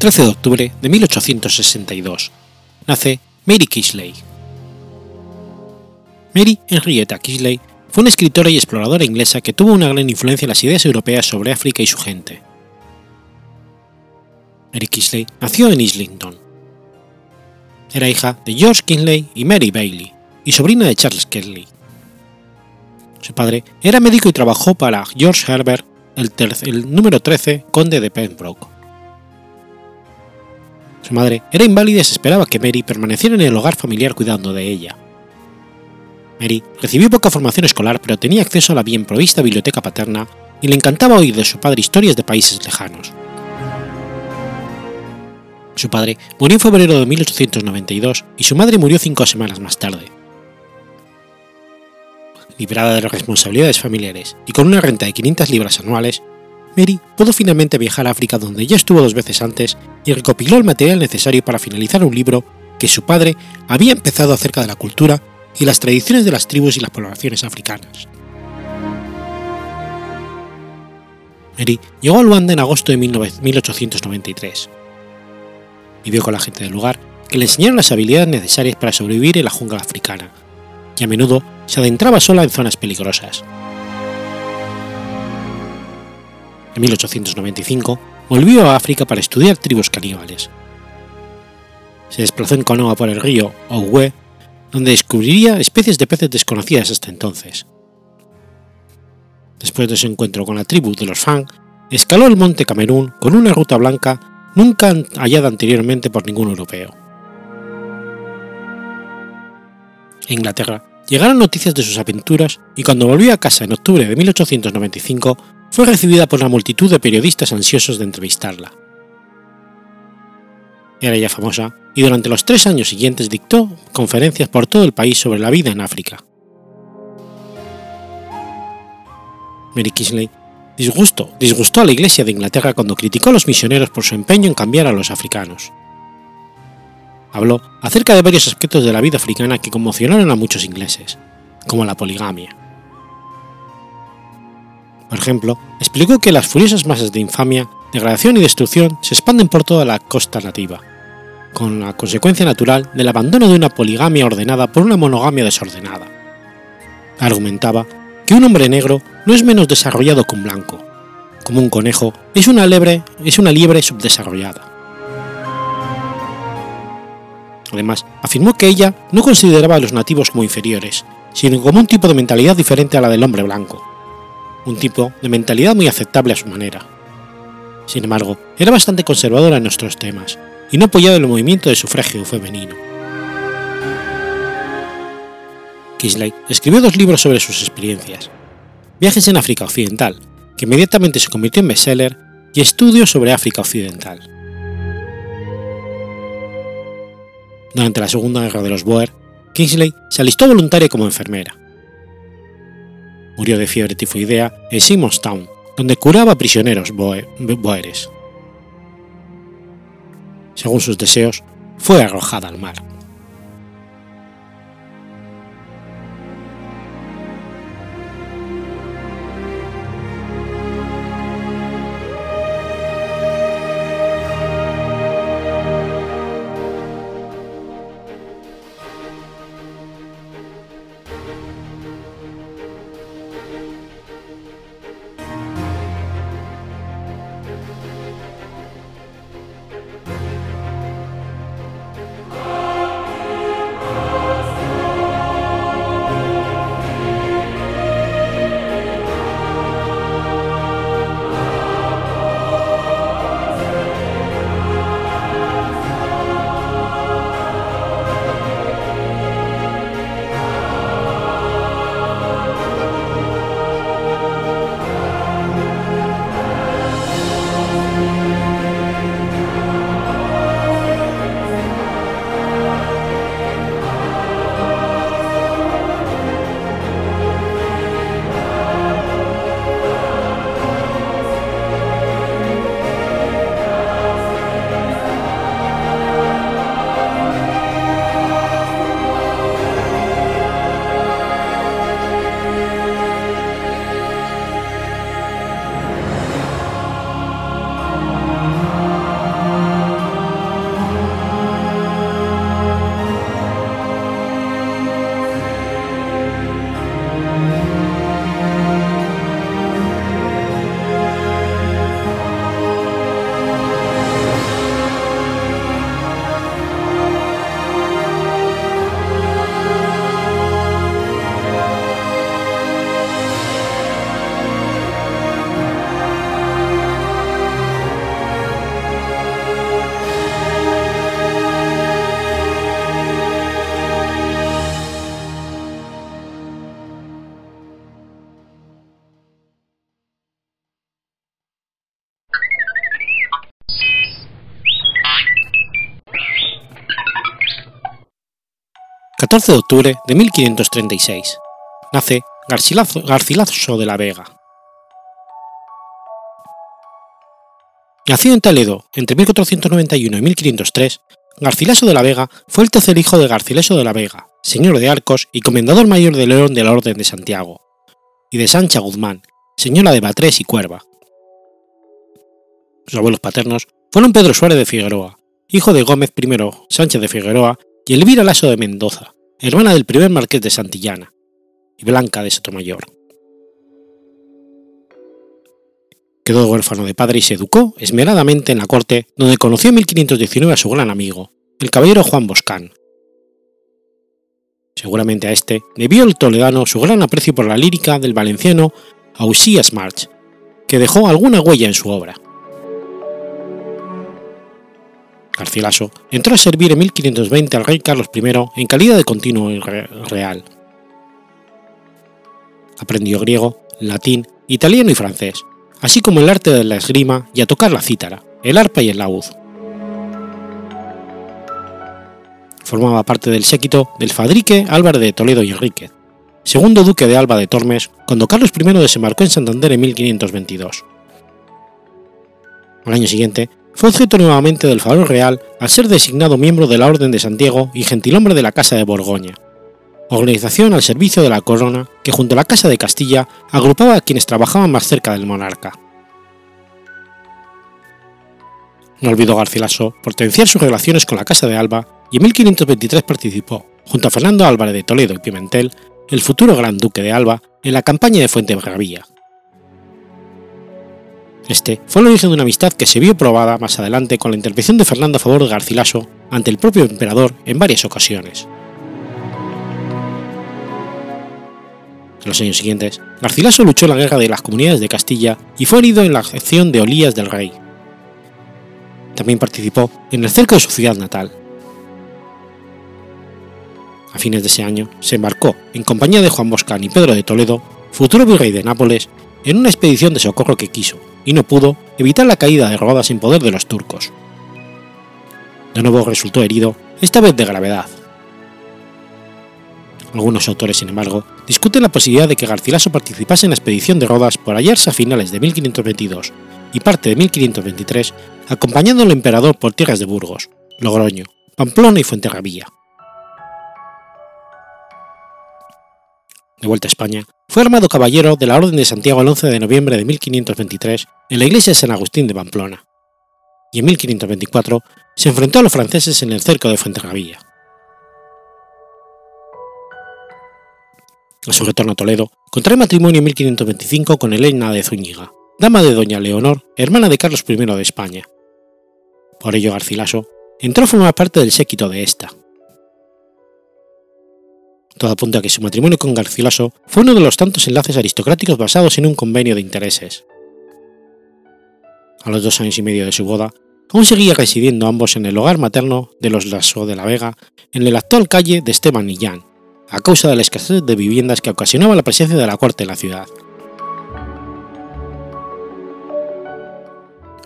13 de octubre de 1862, nace Mary Kisley. Mary Henrietta Kisley fue una escritora y exploradora inglesa que tuvo una gran influencia en las ideas europeas sobre África y su gente. Mary Kisley nació en Islington. Era hija de George Kinley y Mary Bailey, y sobrina de Charles Kelly. Su padre era médico y trabajó para George Herbert, el número 13 conde de Pembroke. Su madre era inválida y se esperaba que Mary permaneciera en el hogar familiar cuidando de ella. Mary recibió poca formación escolar pero tenía acceso a la bien provista biblioteca paterna y le encantaba oír de su padre historias de países lejanos. Su padre murió en febrero de 1892 y su madre murió cinco semanas más tarde. Liberada de las responsabilidades familiares y con una renta de 500 libras anuales, Mary pudo finalmente viajar a África donde ya estuvo dos veces antes y recopiló el material necesario para finalizar un libro que su padre había empezado acerca de la cultura y las tradiciones de las tribus y las poblaciones africanas. Mary llegó a Luanda en agosto de 1893. Vivió con la gente del lugar, que le enseñaron las habilidades necesarias para sobrevivir en la jungla africana, y a menudo se adentraba sola en zonas peligrosas. En 1895 volvió a África para estudiar tribus caníbales. Se desplazó en canoa por el río Owe, donde descubriría especies de peces desconocidas hasta entonces. Después de su encuentro con la tribu de los Fang, escaló el monte Camerún con una ruta blanca nunca hallada anteriormente por ningún europeo. En Inglaterra llegaron noticias de sus aventuras y cuando volvió a casa en octubre de 1895 fue recibida por una multitud de periodistas ansiosos de entrevistarla. Era ya famosa y durante los tres años siguientes dictó conferencias por todo el país sobre la vida en África. Mary Kisley disgustó, disgustó a la Iglesia de Inglaterra cuando criticó a los misioneros por su empeño en cambiar a los africanos. Habló acerca de varios aspectos de la vida africana que conmocionaron a muchos ingleses, como la poligamia. Por ejemplo, explicó que las furiosas masas de infamia, degradación y destrucción se expanden por toda la costa nativa, con la consecuencia natural del abandono de una poligamia ordenada por una monogamia desordenada. Argumentaba que un hombre negro no es menos desarrollado que un blanco, como un conejo es una liebre, es una liebre subdesarrollada. Además, afirmó que ella no consideraba a los nativos como inferiores, sino como un tipo de mentalidad diferente a la del hombre blanco, un tipo de mentalidad muy aceptable a su manera. Sin embargo, era bastante conservadora en nuestros temas, y no apoyaba el movimiento de sufragio femenino. Kisley escribió dos libros sobre sus experiencias, Viajes en África Occidental, que inmediatamente se convirtió en bestseller, y Estudios sobre África Occidental. Durante la Segunda Guerra de los Boer, Kingsley se alistó voluntaria como enfermera. Murió de fiebre tifoidea en Simonstown, donde curaba prisioneros boeres. Según sus deseos, fue arrojada al mar. 14 de octubre de 1536. Nace Garcilaso de la Vega. Nacido en Toledo entre 1491 y 1503, Garcilaso de la Vega fue el tercer hijo de Garcilaso de la Vega, señor de Arcos y comendador mayor de León de la Orden de Santiago, y de Sancha Guzmán, señora de Batrés y Cuerva. Sus abuelos paternos fueron Pedro Suárez de Figueroa, hijo de Gómez I Sánchez de Figueroa y Elvira Lasso de Mendoza, hermana del primer marqués de Santillana, y Blanca de Sotomayor. Quedó huérfano de padre y se educó esmeradamente en la corte, donde conoció en 1519 a su gran amigo, el caballero Juan Boscán. Seguramente a este debió el toledano su gran aprecio por la lírica del valenciano Ausías March, que dejó alguna huella en su obra. Garcilaso entró a servir en 1520 al rey Carlos I en calidad de continuo real. Aprendió griego, latín, italiano y francés, así como el arte de la esgrima y a tocar la cítara, el arpa y el laúd. Formaba parte del séquito del Fadrique Álvarez de Toledo y Enrique, segundo duque de Alba de Tormes, cuando Carlos I desembarcó en Santander en 1522. Al año siguiente fue objeto nuevamente del favor real al ser designado miembro de la Orden de Santiago y gentilhombre de la Casa de Borgoña, organización al servicio de la corona que junto a la Casa de Castilla agrupaba a quienes trabajaban más cerca del monarca. No olvidó Garcilaso potenciar sus relaciones con la Casa de Alba y en 1523 participó, junto a Fernando Álvarez de Toledo y Pimentel, el futuro Gran Duque de Alba, en la campaña de Fuentegarabía. Este fue el origen de una amistad que se vio probada más adelante con la intervención de Fernando a favor de Garcilaso ante el propio emperador en varias ocasiones. En los años siguientes, Garcilaso luchó en la guerra de las comunidades de Castilla y fue herido en la acción de Olías del Rey. También participó en el cerco de su ciudad natal. A fines de ese año, se embarcó, en compañía de Juan Boscán y Pedro de Toledo, futuro virrey de Nápoles, en una expedición de socorro que quiso, y no pudo, evitar la caída de Rodas en poder de los turcos. De nuevo resultó herido, esta vez de gravedad. Algunos autores, sin embargo, discuten la posibilidad de que Garcilaso participase en la expedición de Rodas por hallarse a finales de 1522 y parte de 1523, acompañando al emperador por tierras de Burgos, Logroño, Pamplona y Fuenterrabía. De vuelta a España, fue armado caballero de la Orden de Santiago el 11 de noviembre de 1523 en la iglesia de San Agustín de Pamplona, y en 1524 se enfrentó a los franceses en el cerco de Fuenterrabía. A su retorno a Toledo, contrae matrimonio en 1525 con Elena de Zúñiga, dama de doña Leonor, hermana de Carlos I de España. Por ello Garcilaso entró a formar parte del séquito de esta. Todo apunta a que su matrimonio con Garcilaso fue uno de los tantos enlaces aristocráticos basados en un convenio de intereses. A los dos años y medio de su boda, aún seguía residiendo ambos en el hogar materno de los Lasso de la Vega, en la actual calle de Esteban Millán, a causa de la escasez de viviendas que ocasionaba la presencia de la corte en la ciudad.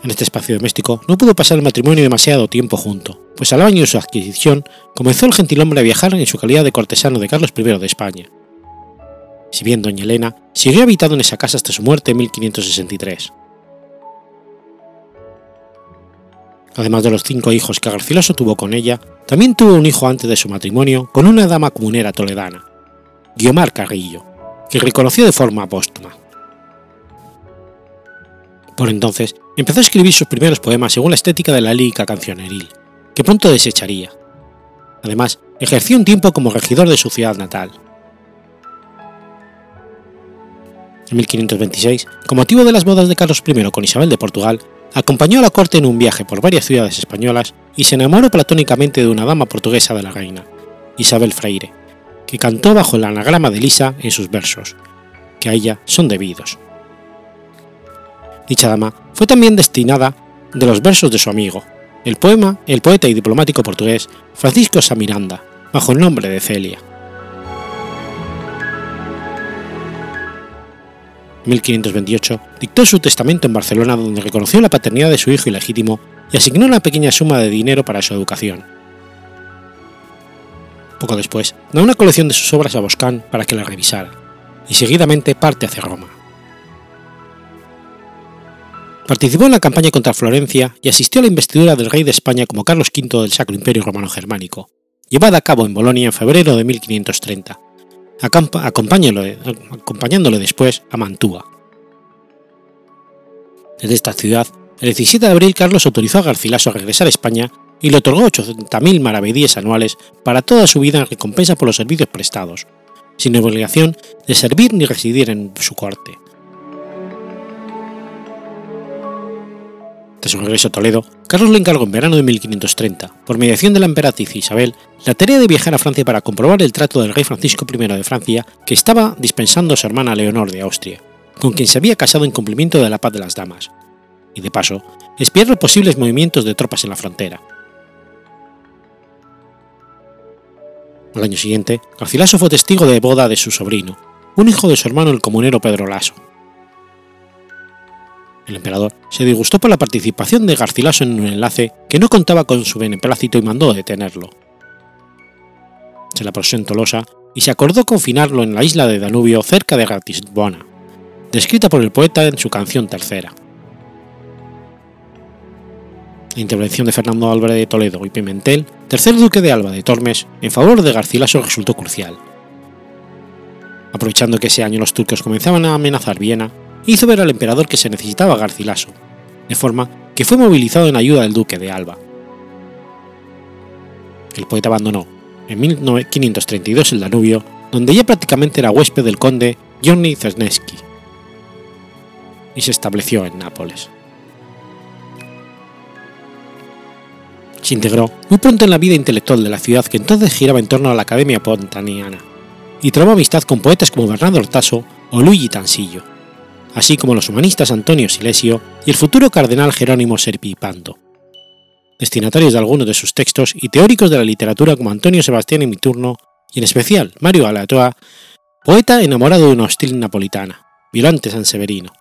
En este espacio doméstico no pudo pasar el matrimonio demasiado tiempo junto, pues al año de su adquisición comenzó el gentilhombre a viajar en su calidad de cortesano de Carlos I de España. Si bien doña Elena siguió habitando en esa casa hasta su muerte en 1563. Además de los cinco hijos que Garcilaso tuvo con ella, también tuvo un hijo antes de su matrimonio con una dama comunera toledana, Guiomar Carrillo, que reconoció de forma póstuma. Por entonces empezó a escribir sus primeros poemas según la estética de la lírica cancioneril, que pronto desecharía. Además, ejerció un tiempo como regidor de su ciudad natal. En 1526, con motivo de las bodas de Carlos I con Isabel de Portugal, acompañó a la corte en un viaje por varias ciudades españolas y se enamoró platónicamente de una dama portuguesa de la reina, Isabel Freire, que cantó bajo el anagrama de Lisa en sus versos, que a ella son debidos. Dicha dama fue también destinada de los versos de su amigo, el poema, el poeta y diplomático portugués Francisco Samiranda, bajo el nombre de Celia. 1528 dictó su testamento en Barcelona donde reconoció la paternidad de su hijo ilegítimo y asignó una pequeña suma de dinero para su educación. Poco después, da una colección de sus obras a Boscán para que la revisara, y seguidamente parte hacia Roma. Participó en la campaña contra Florencia y asistió a la investidura del rey de España como Carlos V del Sacro Imperio Romano Germánico, llevada a cabo en Bolonia en febrero de 1530, acompañándole después a Mantua. Desde esta ciudad, el 17 de abril Carlos autorizó a Garcilaso a regresar a España y le otorgó 80.000 maravedíes anuales para toda su vida en recompensa por los servicios prestados, sin obligación de servir ni residir en su corte. Tras su regreso a Toledo, Carlos le encargó en verano de 1530, por mediación de la emperatriz Isabel, la tarea de viajar a Francia para comprobar el trato del rey Francisco I de Francia que estaba dispensando a su hermana Leonor de Austria, con quien se había casado en cumplimiento de la paz de las damas, y de paso, espiar los posibles movimientos de tropas en la frontera. Al año siguiente, Garcilaso fue testigo de boda de su sobrino, un hijo de su hermano el comunero Pedro Laso, el emperador se disgustó por la participación de Garcilaso en un enlace que no contaba con su beneplácito y mandó detenerlo. Se la posó en Tolosa y se acordó confinarlo en la isla de Danubio cerca de Ratisbona, descrita por el poeta en su canción tercera. La intervención de Fernando Álvarez de Toledo y Pimentel, tercer duque de Alba de Tormes, en favor de Garcilaso resultó crucial. Aprovechando que ese año los turcos comenzaban a amenazar Viena, hizo ver al emperador que se necesitaba Garcilaso, de forma que fue movilizado en ayuda del duque de Alba. El poeta abandonó, en 1532, el Danubio, donde ya prácticamente era huésped del conde Johnny Czerneski, y se estableció en Nápoles. Se integró muy pronto en la vida intelectual de la ciudad que entonces giraba en torno a la Academia Pontaniana, y trabó amistad con poetas como Bernardo Ortaso o Luigi Tansillo así como los humanistas Antonio Silesio y el futuro cardenal Jerónimo Serpipando, destinatarios de algunos de sus textos y teóricos de la literatura como Antonio Sebastián y Miturno, y en especial Mario Alatoa, poeta enamorado de una hostil napolitana, Violante San Severino,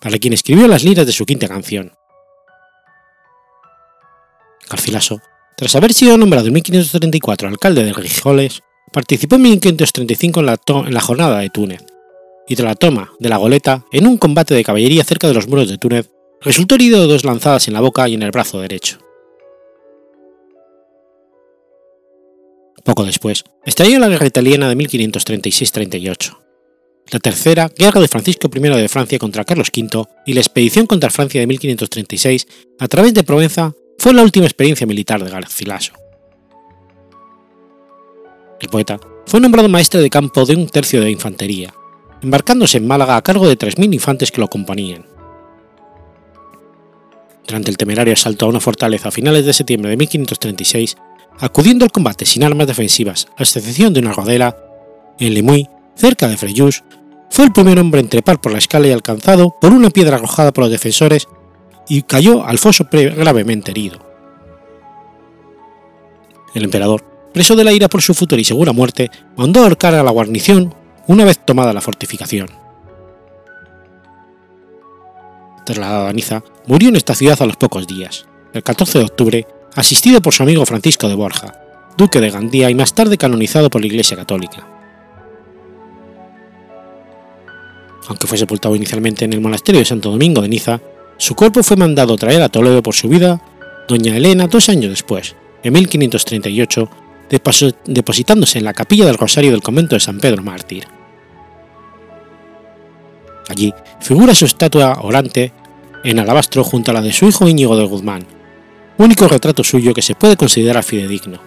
para quien escribió las liras de su quinta canción. Garcilaso, tras haber sido nombrado en 1534 alcalde de Rijoles, participó en 1535 en la, en la jornada de Túnez, y tras la toma de la goleta en un combate de caballería cerca de los muros de Túnez, resultó herido de dos lanzadas en la boca y en el brazo derecho. Poco después, estalló la guerra italiana de 1536-38, la tercera guerra de Francisco I de Francia contra Carlos V y la expedición contra Francia de 1536 a través de Provenza fue la última experiencia militar de Garcilaso. El poeta fue nombrado maestro de campo de un tercio de infantería, embarcándose en Málaga a cargo de 3.000 infantes que lo acompañaban. Durante el temerario asalto a una fortaleza a finales de septiembre de 1536, acudiendo al combate sin armas defensivas, a excepción de una rodela, en Lemuy, cerca de Frejus, fue el primer hombre en trepar por la escala y alcanzado por una piedra arrojada por los defensores y cayó al foso gravemente herido. El emperador, preso de la ira por su futura y segura muerte, mandó ahorcar a la guarnición una vez tomada la fortificación. Trasladado a Niza, murió en esta ciudad a los pocos días, el 14 de octubre, asistido por su amigo Francisco de Borja, duque de Gandía y más tarde canonizado por la Iglesia Católica. Aunque fue sepultado inicialmente en el monasterio de Santo Domingo de Niza, su cuerpo fue mandado traer a Toledo por su vida doña Elena dos años después, en 1538, depositándose en la capilla del Rosario del convento de San Pedro Mártir. Allí figura su estatua orante en alabastro junto a la de su hijo Íñigo de Guzmán, único retrato suyo que se puede considerar fidedigno.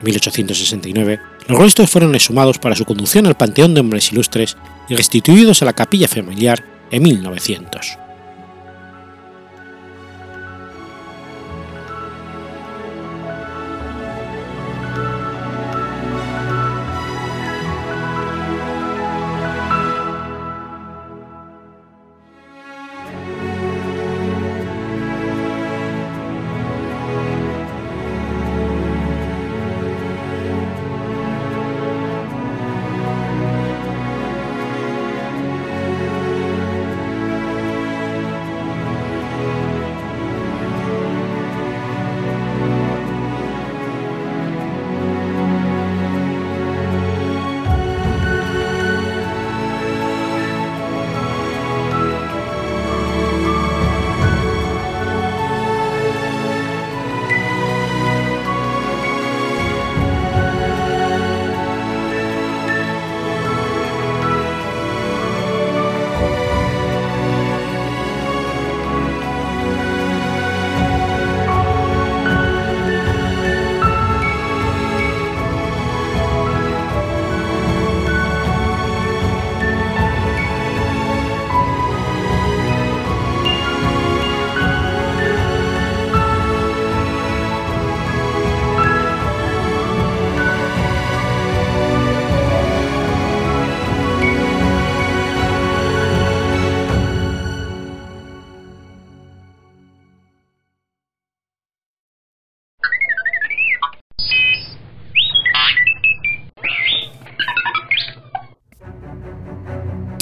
En 1869, los restos fueron exhumados para su conducción al Panteón de Hombres Ilustres y restituidos a la capilla familiar en 1900.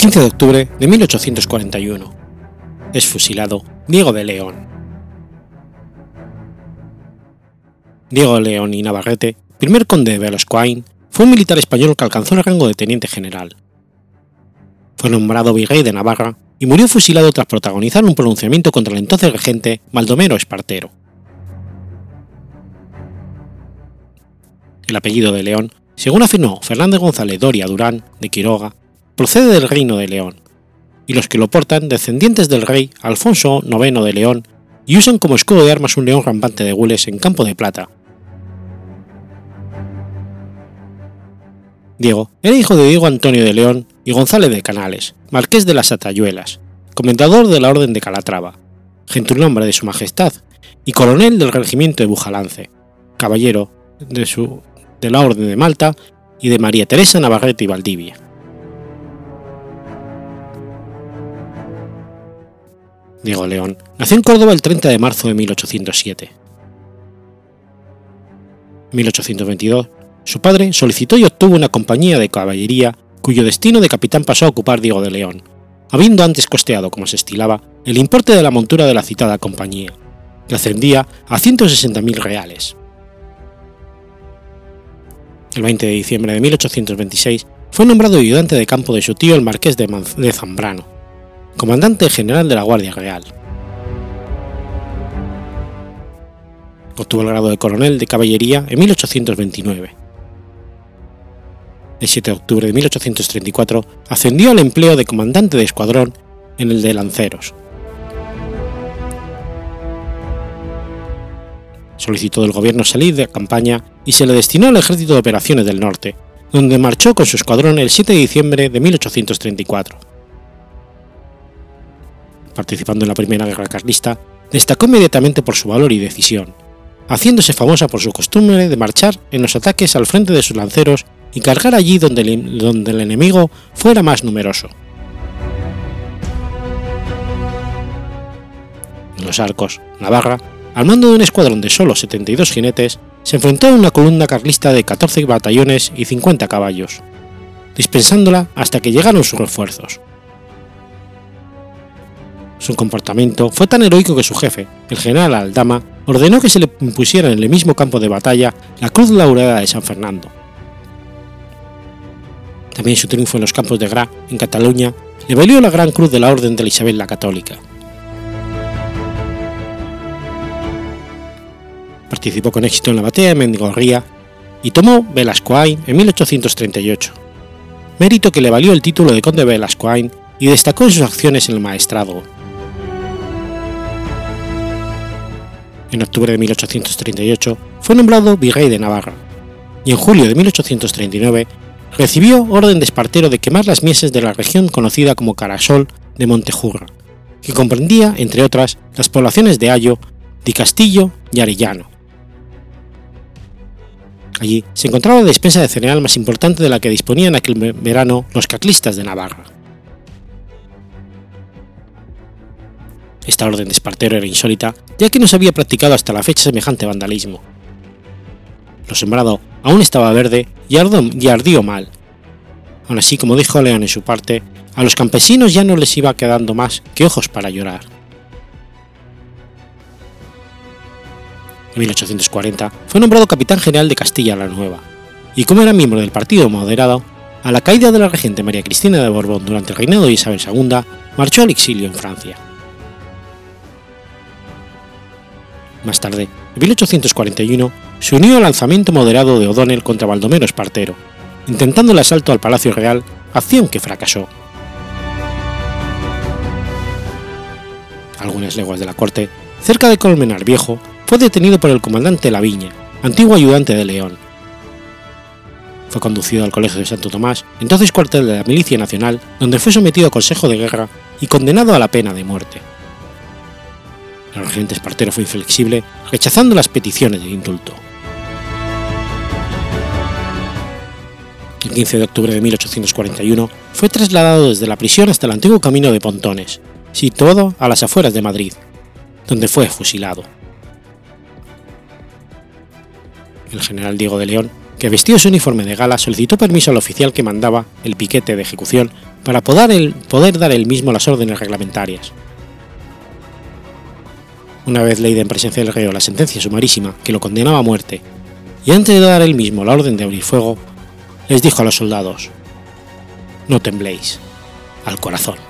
15 de octubre de 1841. Es fusilado Diego de León. Diego de León y Navarrete, primer conde de Velascoain, fue un militar español que alcanzó el rango de teniente general. Fue nombrado virrey de Navarra y murió fusilado tras protagonizar un pronunciamiento contra el entonces regente Baldomero Espartero. El apellido de León, según afirmó Fernández González Doria Durán de Quiroga, procede del reino de León, y los que lo portan descendientes del rey Alfonso IX de León y usan como escudo de armas un león rampante de gules en campo de plata. Diego era hijo de Diego Antonio de León y González de Canales, marqués de las Atayuelas, comendador de la Orden de Calatrava, gentilhombre de su majestad y coronel del regimiento de Bujalance, caballero de, su, de la Orden de Malta y de María Teresa Navarrete y Valdivia. Diego León nació en Córdoba el 30 de marzo de 1807. En 1822, su padre solicitó y obtuvo una compañía de caballería cuyo destino de capitán pasó a ocupar Diego de León, habiendo antes costeado, como se estilaba, el importe de la montura de la citada compañía, que ascendía a 160.000 reales. El 20 de diciembre de 1826 fue nombrado ayudante de campo de su tío el marqués de, Zambrano, comandante general de la Guardia Real. Obtuvo el grado de coronel de caballería en 1829. El 7 de octubre de 1834 ascendió al empleo de comandante de escuadrón en el de Lanceros. Solicitó del gobierno salir de campaña y se le destinó al Ejército de Operaciones del Norte, donde marchó con su escuadrón el 7 de diciembre de 1834. Participando en la Primera Guerra Carlista, destacó inmediatamente por su valor y decisión, haciéndose famosa por su costumbre de marchar en los ataques al frente de sus lanceros y cargar allí donde el, enemigo fuera más numeroso. En los arcos, Navarra, al mando de un escuadrón de solo 72 jinetes, se enfrentó a una columna carlista de 14 batallones y 50 caballos, dispensándola hasta que llegaron sus refuerzos. Su comportamiento fue tan heroico que su jefe, el general Aldama, ordenó que se le impusiera en el mismo campo de batalla la Cruz Laureada de San Fernando. También su triunfo en los campos de Gra, en Cataluña, le valió la Gran Cruz de la Orden de Isabel la Católica. Participó con éxito en la batalla de Mendigorría y tomó Velascoain en 1838, mérito que le valió el título de conde de Velascoain y destacó en sus acciones en el maestrazgo. En octubre de 1838 fue nombrado virrey de Navarra y en julio de 1839 recibió orden de Espartero de quemar las mieses de la región conocida como Carasol de Montejurra, que comprendía, entre otras, las poblaciones de Ayo, Di Castillo y Arellano. Allí se encontraba la despensa de cereal más importante de la que disponían aquel verano los catlistas de Navarra. Esta orden de Espartero era insólita, ya que no se había practicado hasta la fecha semejante vandalismo. Lo sembrado aún estaba verde y, y ardió mal. Aún así, como dijo León en su parte, a los campesinos ya no les iba quedando más que ojos para llorar. En 1840 fue nombrado capitán general de Castilla la Nueva, y como era miembro del Partido Moderado, a la caída de la regente María Cristina de Borbón durante el reinado de Isabel II, marchó al exilio en Francia. Más tarde, en 1841, se unió al lanzamiento moderado de O'Donnell contra Baldomero Espartero, intentando el asalto al Palacio Real, acción que fracasó. Algunas leguas de la corte, cerca de Colmenar Viejo, fue detenido por el comandante Laviña, antiguo ayudante de León. Fue conducido al Colegio de Santo Tomás, entonces cuartel de la Milicia Nacional, donde fue sometido a consejo de guerra y condenado a la pena de muerte. El regente Espartero fue inflexible, rechazando las peticiones de indulto. El 15 de octubre de 1841 fue trasladado desde la prisión hasta el antiguo camino de Pontones, situado a las afueras de Madrid, donde fue fusilado. El general Diego de León, que vestió su uniforme de gala, solicitó permiso al oficial que mandaba el piquete de ejecución para poder, poder dar él mismo las órdenes reglamentarias. Una vez leída en presencia del reo la sentencia sumarísima que lo condenaba a muerte, y antes de dar él mismo la orden de abrir fuego, les dijo a los soldados, No tembléis, al corazón.